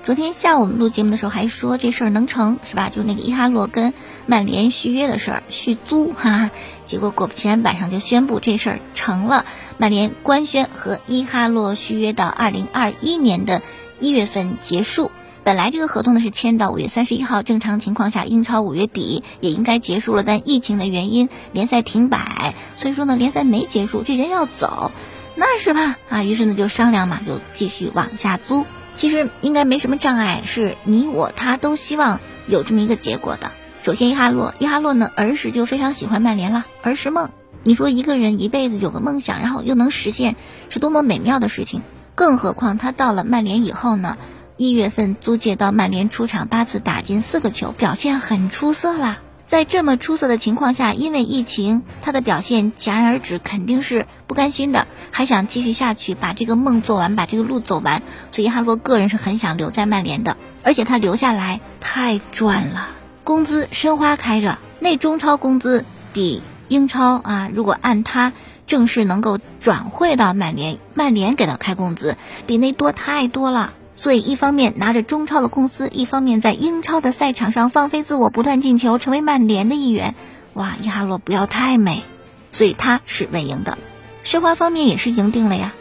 昨天下午我们录节目的时候还说这事儿能成是吧？就那个伊哈洛跟曼联续约的事儿，续租哈哈。结果果不其然，晚上就宣布这事儿成了。曼联官宣和伊哈洛续约到二零二一年的一月份结束。本来这个合同呢是签到五月三十一号，正常情况下英超五月底也应该结束了，但疫情的原因联赛停摆，所以说呢联赛没结束，这人要走，那是吧？啊，于是呢就商量嘛，就继续往下租。其实应该没什么障碍，是你我他都希望有这么一个结果的。首先，伊哈洛，伊哈洛呢儿时就非常喜欢曼联了，儿时梦。你说一个人一辈子有个梦想，然后又能实现，是多么美妙的事情。更何况他到了曼联以后呢，一月份租借到曼联出场八次打进四个球，表现很出色啦。在这么出色的情况下，因为疫情，他的表现戛然而止，肯定是不甘心的，还想继续下去，把这个梦做完，把这个路走完。所以哈罗个人是很想留在曼联的，而且他留下来太赚了，工资申花开着，那中超工资比英超啊，如果按他正式能够转会到曼联，曼联给他开工资，比那多太多了。所以，一方面拿着中超的公司，一方面在英超的赛场上放飞自我，不断进球，成为曼联的一员。哇，伊哈洛不要太美，所以他是稳赢的。申花方面也是赢定了呀，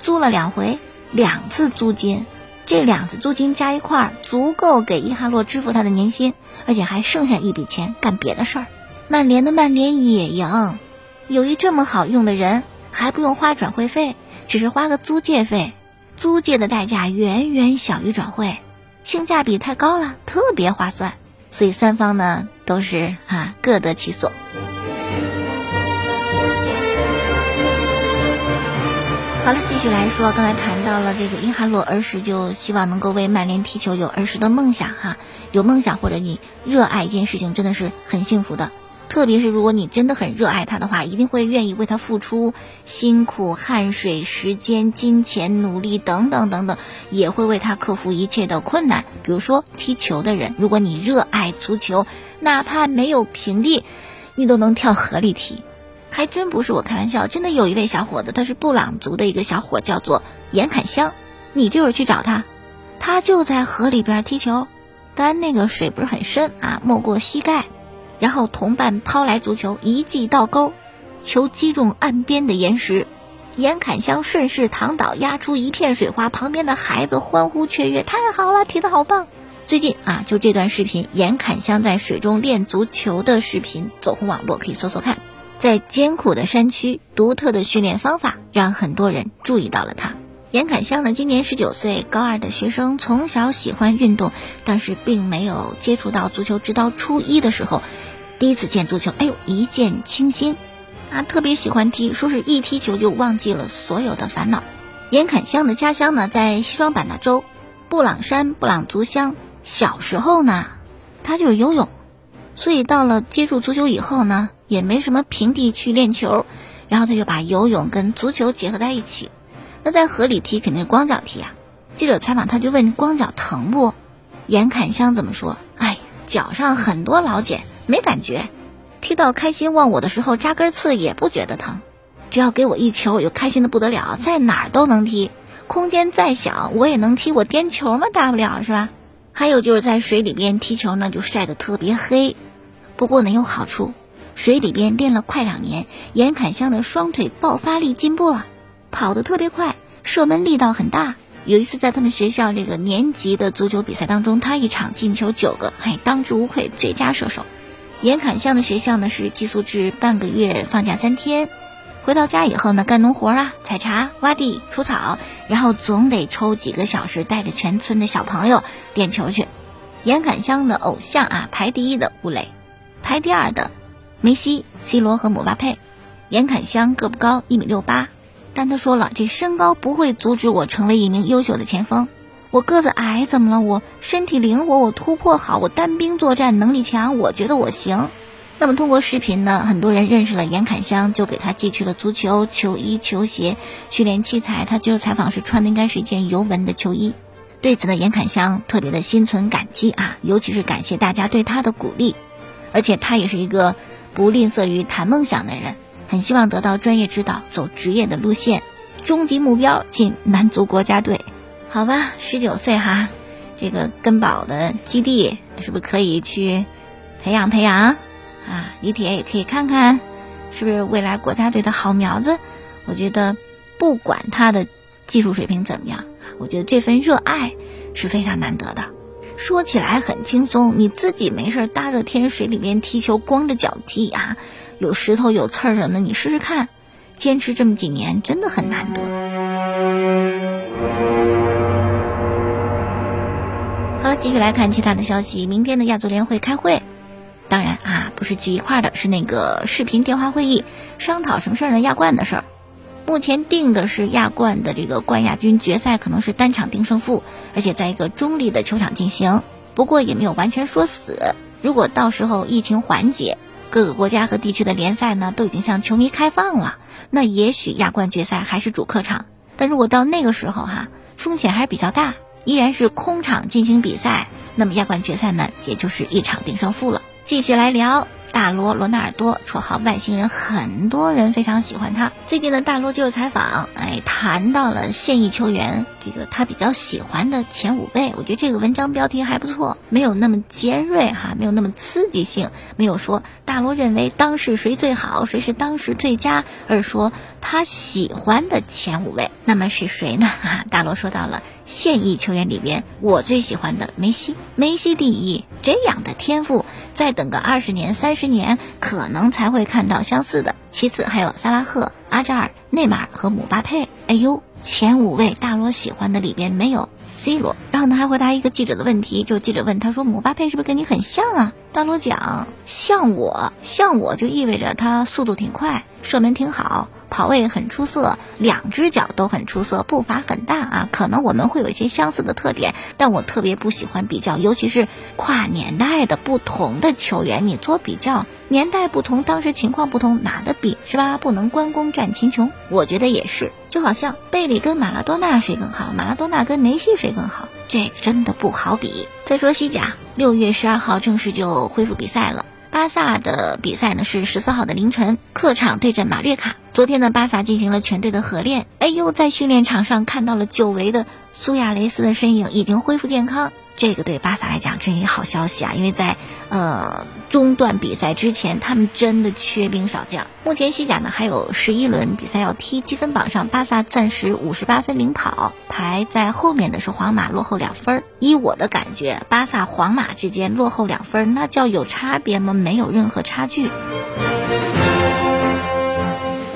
租了两回，两次租金，这两次租金加一块儿，足够给伊哈洛支付他的年薪，而且还剩下一笔钱干别的事儿。曼联的曼联也赢，有一这么好用的人，还不用花转会费，只是花个租借费。租借的代价远远小于转会，性价比太高了，特别划算，所以三方呢都是啊各得其所。好了，继续来说，刚才谈到了这个伊哈洛儿时就希望能够为曼联踢球，有儿时的梦想哈，有梦想或者你热爱一件事情，真的是很幸福的。特别是如果你真的很热爱他的话，一定会愿意为他付出辛苦、汗水、时间、金钱、努力等等等等，也会为他克服一切的困难。比如说踢球的人，如果你热爱足球，哪怕没有平地，你都能跳河里踢。还真不是我开玩笑，真的有一位小伙子，他是布朗族的一个小伙，叫做严侃香。你这会儿去找他，他就在河里边踢球，当然那个水不是很深啊，没过膝盖。然后同伴抛来足球，一记倒钩，球击中岸边的岩石，严侃香顺势躺倒，压出一片水花。旁边的孩子欢呼雀跃，太好了，踢得好棒！最近啊，就这段视频，严侃香在水中练足球的视频走红网络，可以搜搜看。在艰苦的山区，独特的训练方法让很多人注意到了他。严侃香呢，今年十九岁，高二的学生，从小喜欢运动，但是并没有接触到足球，直到初一的时候。第一次见足球，哎呦，一见倾心，啊，特别喜欢踢，说是一踢球就忘记了所有的烦恼。严侃香的家乡呢，在西双版纳州布朗山布朗族乡。小时候呢，他就是游泳，所以到了接触足球以后呢，也没什么平地去练球，然后他就把游泳跟足球结合在一起。那在河里踢肯定是光脚踢啊。记者采访他就问光脚疼不？严侃香怎么说？哎，脚上很多老茧。没感觉，踢到开心忘我的时候扎根刺也不觉得疼，只要给我一球，我就开心的不得了，在哪儿都能踢，空间再小我也能踢，我颠球嘛，大不了是吧？还有就是在水里边踢球呢，就晒得特别黑，不过呢有好处，水里边练了快两年，严侃香的双腿爆发力进步了，跑得特别快，射门力道很大。有一次在他们学校这个年级的足球比赛当中，他一场进球九个，哎，当之无愧最佳射手。严坎乡的学校呢是寄宿制，半个月放假三天，回到家以后呢干农活啊，采茶、挖地、除草，然后总得抽几个小时带着全村的小朋友练球去。严坎乡的偶像啊，排第一的吴磊，排第二的梅西、C 罗和姆巴佩。严坎乡个不高，一米六八，但他说了，这身高不会阻止我成为一名优秀的前锋。我个子矮怎么了？我身体灵活，我突破好，我单兵作战能力强，我觉得我行。那么通过视频呢，很多人认识了严侃香，就给他寄去了足球球衣、球鞋、训练器材。他接受采访时穿的应该是一件尤文的球衣。对此呢，严侃香特别的心存感激啊，尤其是感谢大家对他的鼓励。而且他也是一个不吝啬于谈梦想的人，很希望得到专业指导，走职业的路线，终极目标进男足国家队。好吧，十九岁哈，这个根宝的基地是不是可以去培养培养啊？李铁也可以看看，是不是未来国家队的好苗子？我觉得不管他的技术水平怎么样，我觉得这份热爱是非常难得的。说起来很轻松，你自己没事大热天水里面踢球，光着脚踢啊，有石头有刺儿什么的，你试试看，坚持这么几年真的很难得。好了，继续来看其他的消息。明天的亚足联会开会，当然啊，不是聚一块儿的，是那个视频电话会议，商讨什么事儿呢？亚冠的事儿。目前定的是亚冠的这个冠亚军决赛可能是单场定胜负，而且在一个中立的球场进行。不过也没有完全说死。如果到时候疫情缓解，各个国家和地区的联赛呢都已经向球迷开放了，那也许亚冠决赛还是主客场。但如果到那个时候哈，风险还是比较大。依然是空场进行比赛，那么亚冠决赛呢，也就是一场定胜负了。继续来聊。大罗罗纳尔多，绰号外星人，很多人非常喜欢他。最近的大罗接受采访，哎，谈到了现役球员，这个他比较喜欢的前五位。我觉得这个文章标题还不错，没有那么尖锐哈，没有那么刺激性，没有说大罗认为当时谁最好，谁是当时最佳，而说他喜欢的前五位。那么是谁呢？哈，大罗说到了现役球员里边，我最喜欢的梅西，梅西第一，这样的天赋。再等个二十年、三十年，可能才会看到相似的。其次还有萨拉赫、阿扎尔、内马尔和姆巴佩。哎呦，前五位大罗喜欢的里边没有 C 罗。然后呢，还回答一个记者的问题，就记者问他说：“姆巴佩是不是跟你很像啊？”大罗讲：“像我，像我就意味着他速度挺快，射门挺好。”跑位很出色，两只脚都很出色，步伐很大啊。可能我们会有一些相似的特点，但我特别不喜欢比较，尤其是跨年代的不同的球员，你做比较，年代不同，当时情况不同，哪的比是吧？不能关公战秦琼，我觉得也是。就好像贝里跟马拉多纳谁更好，马拉多纳跟梅西谁更好，这真的不好比。再说西甲，六月十二号正式就恢复比赛了。巴萨的比赛呢是十四号的凌晨，客场对阵马略卡。昨天呢，巴萨进行了全队的合练，哎呦，在训练场上看到了久违的苏亚雷斯的身影，已经恢复健康。这个对巴萨来讲真是好消息啊！因为在呃中断比赛之前，他们真的缺兵少将。目前西甲呢还有十一轮比赛要踢，积分榜上巴萨暂时五十八分领跑，排在后面的是皇马，落后两分。依我的感觉，巴萨皇马之间落后两分，那叫有差别吗？没有任何差距。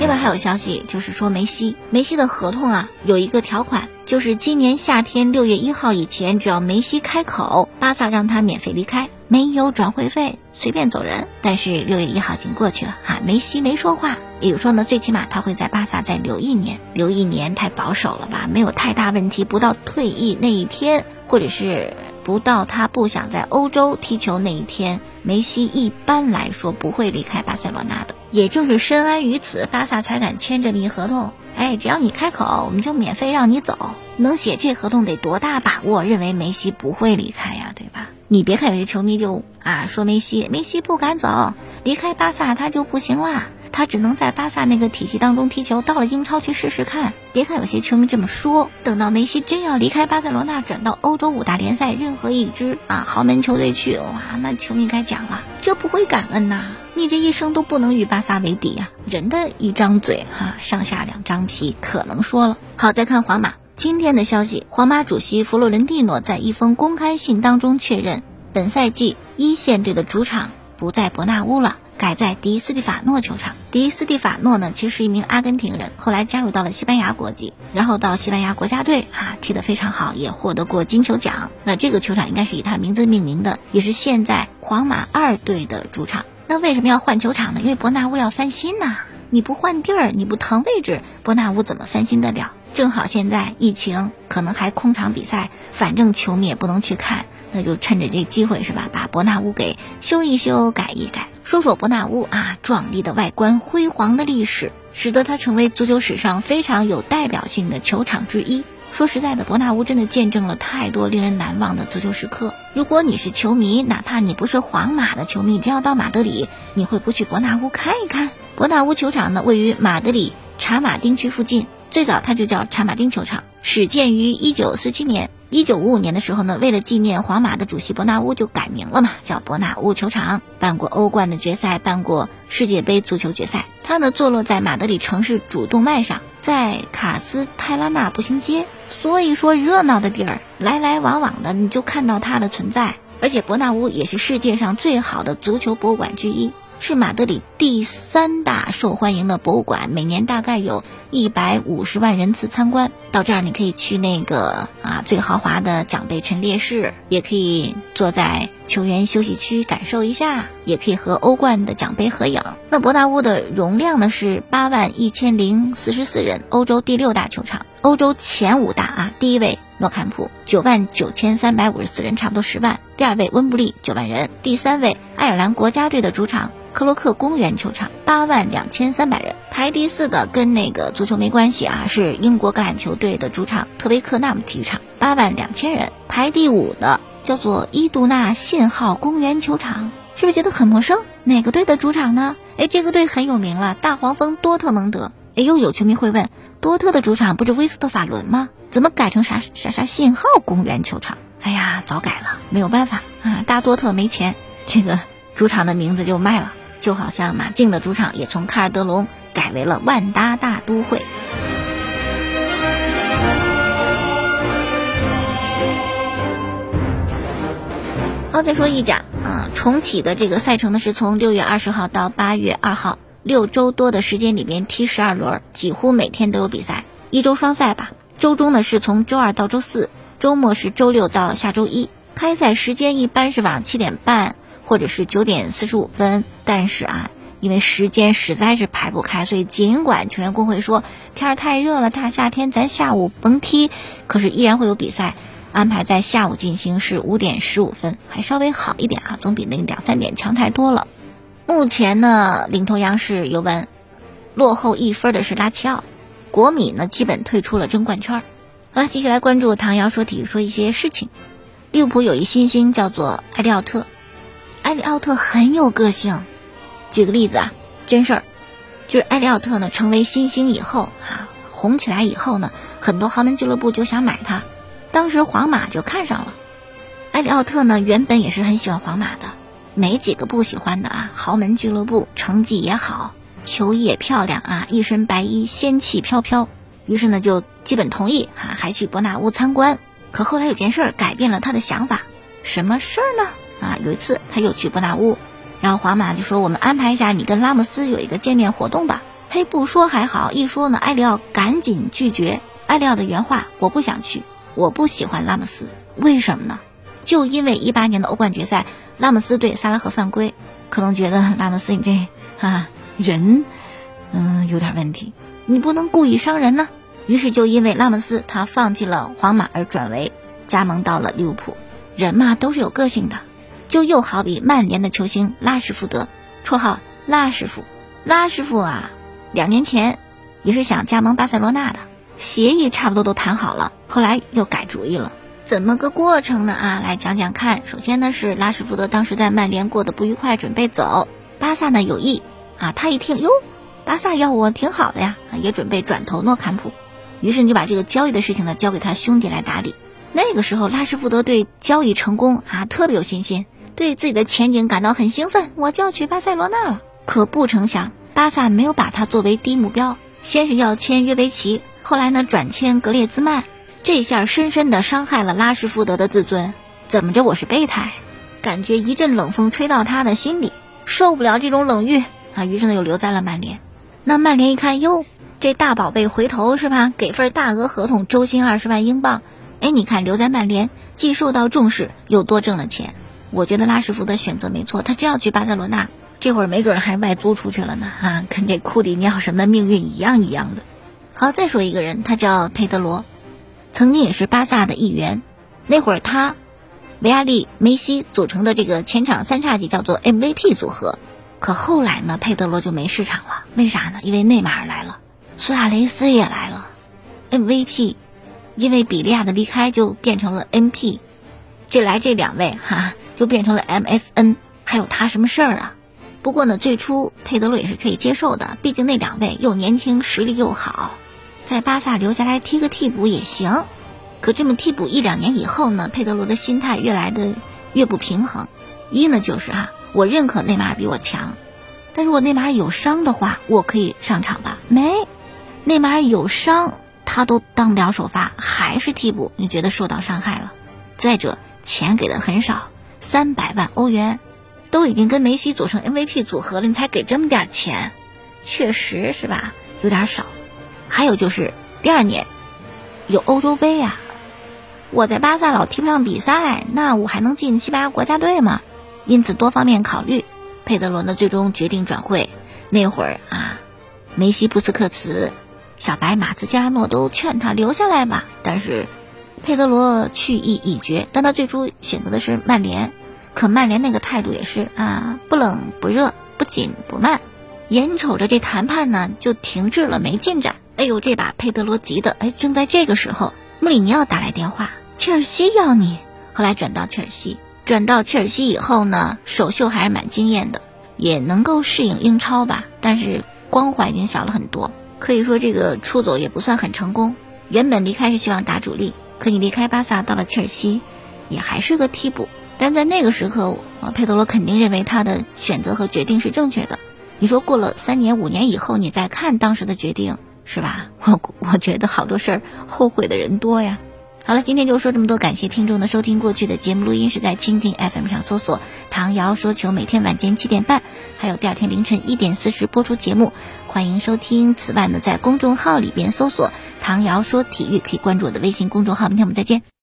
另外还有消息，就是说梅西，梅西的合同啊有一个条款，就是今年夏天六月一号以前，只要梅西开口，巴萨让他免费离开，没有转会费，随便走人。但是六月一号已经过去了哈，梅西没说话，也就说呢，最起码他会在巴萨再留一年，留一年太保守了吧？没有太大问题，不到退役那一天，或者是。不到他不想在欧洲踢球那一天，梅西一般来说不会离开巴塞罗那的。也就是深谙于此，巴萨才敢签这么一合同。哎，只要你开口，我们就免费让你走。能写这合同得多大把握？认为梅西不会离开呀，对吧？你别看有些球迷就啊说梅西，梅西不敢走，离开巴萨他就不行啦。他只能在巴萨那个体系当中踢球，到了英超去试试看。别看有些球迷这么说，等到梅西真要离开巴塞罗那，转到欧洲五大联赛任何一支啊豪门球队去，哇，那球迷该讲了，这不会感恩呐！你这一生都不能与巴萨为敌呀！人的一张嘴哈，上下两张皮，可能说了。好，再看皇马今天的消息，皇马主席弗洛伦蒂诺在一封公开信当中确认，本赛季一线队的主场不在伯纳乌了。改在迪斯蒂法诺球场。迪斯蒂法诺呢，其实是一名阿根廷人，后来加入到了西班牙国籍，然后到西班牙国家队啊，踢得非常好，也获得过金球奖。那这个球场应该是以他名字命名的，也是现在皇马二队的主场。那为什么要换球场呢？因为伯纳乌要翻新呐，你不换地儿，你不腾位置，伯纳乌怎么翻新得了？正好现在疫情可能还空场比赛，反正球迷也不能去看，那就趁着这机会是吧，把伯纳乌给修一修、改一改。说说伯纳乌啊，壮丽的外观、辉煌的历史，使得它成为足球史上非常有代表性的球场之一。说实在的，伯纳乌真的见证了太多令人难忘的足球时刻。如果你是球迷，哪怕你不是皇马的球迷，只要到马德里，你会不去伯纳乌看一看？伯纳乌球场呢，位于马德里查马丁区附近，最早它就叫查马丁球场，始建于1947年。1955年的时候呢，为了纪念皇马的主席伯纳乌，就改名了嘛，叫伯纳乌球场。办过欧冠的决赛，办过世界杯足球决赛。它呢，坐落在马德里城市主动脉上，在卡斯泰拉纳步行街。所以说，热闹的地儿，来来往往的，你就看到它的存在。而且，伯纳乌也是世界上最好的足球博物馆之一。是马德里第三大受欢迎的博物馆，每年大概有一百五十万人次参观。到这儿，你可以去那个啊最豪华的奖杯陈列室，也可以坐在球员休息区感受一下，也可以和欧冠的奖杯合影。那伯纳乌的容量呢是八万一千零四十四人，欧洲第六大球场，欧洲前五大啊，第一位诺坎普九万九千三百五十四人，差不多十万；第二位温布利九万人；第三位爱尔兰国家队的主场。克洛克公园球场八万两千三百人，排第四的跟那个足球没关系啊，是英国橄榄球队的主场特维克纳姆体育场八万两千人，排第五的叫做伊杜纳信号公园球场，是不是觉得很陌生？哪个队的主场呢？哎，这个队很有名了，大黄蜂多特蒙德。哎呦，有球迷会问，多特的主场不是威斯特法伦吗？怎么改成啥啥啥信号公园球场？哎呀，早改了，没有办法啊，大多特没钱，这个主场的名字就卖了。就好像马竞的主场也从卡尔德隆改为了万达大都会。好，再说意甲啊，重启的这个赛程呢是从六月二十号到八月二号，六周多的时间里面踢十二轮，几乎每天都有比赛，一周双赛吧。周中呢是从周二到周四，周末是周六到下周一。开赛时间一般是晚上七点半。或者是九点四十五分，但是啊，因为时间实在是排不开，所以尽管球员工会说天儿太热了，大夏天咱下午甭踢，可是依然会有比赛安排在下午进行，是五点十五分，还稍微好一点啊，总比那两三点强太多了。目前呢，领头羊是尤文，落后一分的是拉齐奥，国米呢基本退出了争冠圈。好了，继续来关注唐瑶说体育说一些事情。利物浦有一新星叫做埃利奥特。埃里奥特很有个性，举个例子啊，真事儿，就是埃里奥特呢成为新星以后啊，红起来以后呢，很多豪门俱乐部就想买他，当时皇马就看上了。埃里奥特呢原本也是很喜欢皇马的，没几个不喜欢的啊。豪门俱乐部成绩也好，球衣也漂亮啊，一身白衣仙气飘飘，于是呢就基本同意啊，还去伯纳乌参观。可后来有件事改变了他的想法，什么事儿呢？啊，有一次他又去伯纳乌，然后皇马就说：“我们安排一下你跟拉莫斯有一个见面活动吧。”嘿，不说还好，一说呢，埃里奥赶紧拒绝。埃里奥的原话：“我不想去，我不喜欢拉莫斯，为什么呢？就因为一八年的欧冠决赛，拉莫斯对萨拉赫犯规，可能觉得拉莫斯你这啊人，嗯有点问题，你不能故意伤人呢。于是就因为拉莫斯，他放弃了皇马而转为加盟到了利物浦。人嘛，都是有个性的。”就又好比曼联的球星拉什福德，绰号拉师傅。拉师傅啊，两年前也是想加盟巴塞罗那的，协议差不多都谈好了，后来又改主意了。怎么个过程呢？啊，来讲讲看。首先呢是拉什福德当时在曼联过得不愉快，准备走。巴萨呢有意啊，他一听哟，巴萨要我挺好的呀，也准备转投诺坎普。于是你就把这个交易的事情呢交给他兄弟来打理。那个时候拉什福德对交易成功啊特别有信心。对自己的前景感到很兴奋，我就要去巴塞罗那了。可不成想，巴萨没有把他作为第一目标，先是要签约维奇，后来呢转签格列兹曼，这下深深的伤害了拉什福德的自尊。怎么着，我是备胎？感觉一阵冷风吹到他的心里，受不了这种冷遇啊，于是呢又留在了曼联。那曼联一看，哟，这大宝贝回头是吧？给份大额合同，周薪二十万英镑。哎，你看留在曼联，既受到重视，又多挣了钱。我觉得拉什福德选择没错，他真要去巴塞罗那，这会儿没准还外租出去了呢啊，跟这库蒂尼奥什么的命运一样一样的。好，再说一个人，他叫佩德罗，曾经也是巴萨的一员。那会儿他维亚利、梅西组成的这个前场三叉戟叫做 MVP 组合。可后来呢，佩德罗就没市场了，为啥呢？因为内马尔来了，苏亚雷斯也来了，MVP，因为比利亚的离开就变成了 NP，这来这两位哈就变成了 MSN，还有他什么事儿啊？不过呢，最初佩德罗也是可以接受的，毕竟那两位又年轻，实力又好，在巴萨留下来踢个替补也行。可这么替补一两年以后呢，佩德罗的心态越来的越不平衡。一呢就是哈。我认可内马尔比我强，但如果内马尔有伤的话，我可以上场吧？没，内马尔有伤，他都当不了首发，还是替补，你觉得受到伤害了？再者，钱给的很少，三百万欧元，都已经跟梅西组成 MVP 组合了，你才给这么点钱，确实是吧？有点少。还有就是第二年有欧洲杯呀，我在巴萨老踢不上比赛，那我还能进西班牙国家队吗？因此，多方面考虑，佩德罗呢最终决定转会。那会儿啊，梅西、布斯克茨、小白、马斯加诺都劝他留下来吧。但是，佩德罗去意已决。但他最初选择的是曼联，可曼联那个态度也是啊，不冷不热，不紧不慢。眼瞅着这谈判呢就停滞了，没进展。哎呦，这把佩德罗急的，哎，正在这个时候，穆里尼奥打来电话，切尔西要你。后来转到切尔西。转到切尔西以后呢，首秀还是蛮惊艳的，也能够适应英超吧。但是光环已经小了很多，可以说这个出走也不算很成功。原本离开是希望打主力，可你离开巴萨到了切尔西，也还是个替补。但在那个时刻，佩德罗肯定认为他的选择和决定是正确的。你说过了三年五年以后，你再看当时的决定，是吧？我我觉得好多事儿后悔的人多呀。好了，今天就说这么多，感谢听众的收听。过去的节目录音是在蜻蜓 FM 上搜索“唐瑶说球”，每天晚间七点半，还有第二天凌晨一点四十播出节目，欢迎收听。此外呢，在公众号里边搜索“唐瑶说体育”，可以关注我的微信公众号。明天我们再见。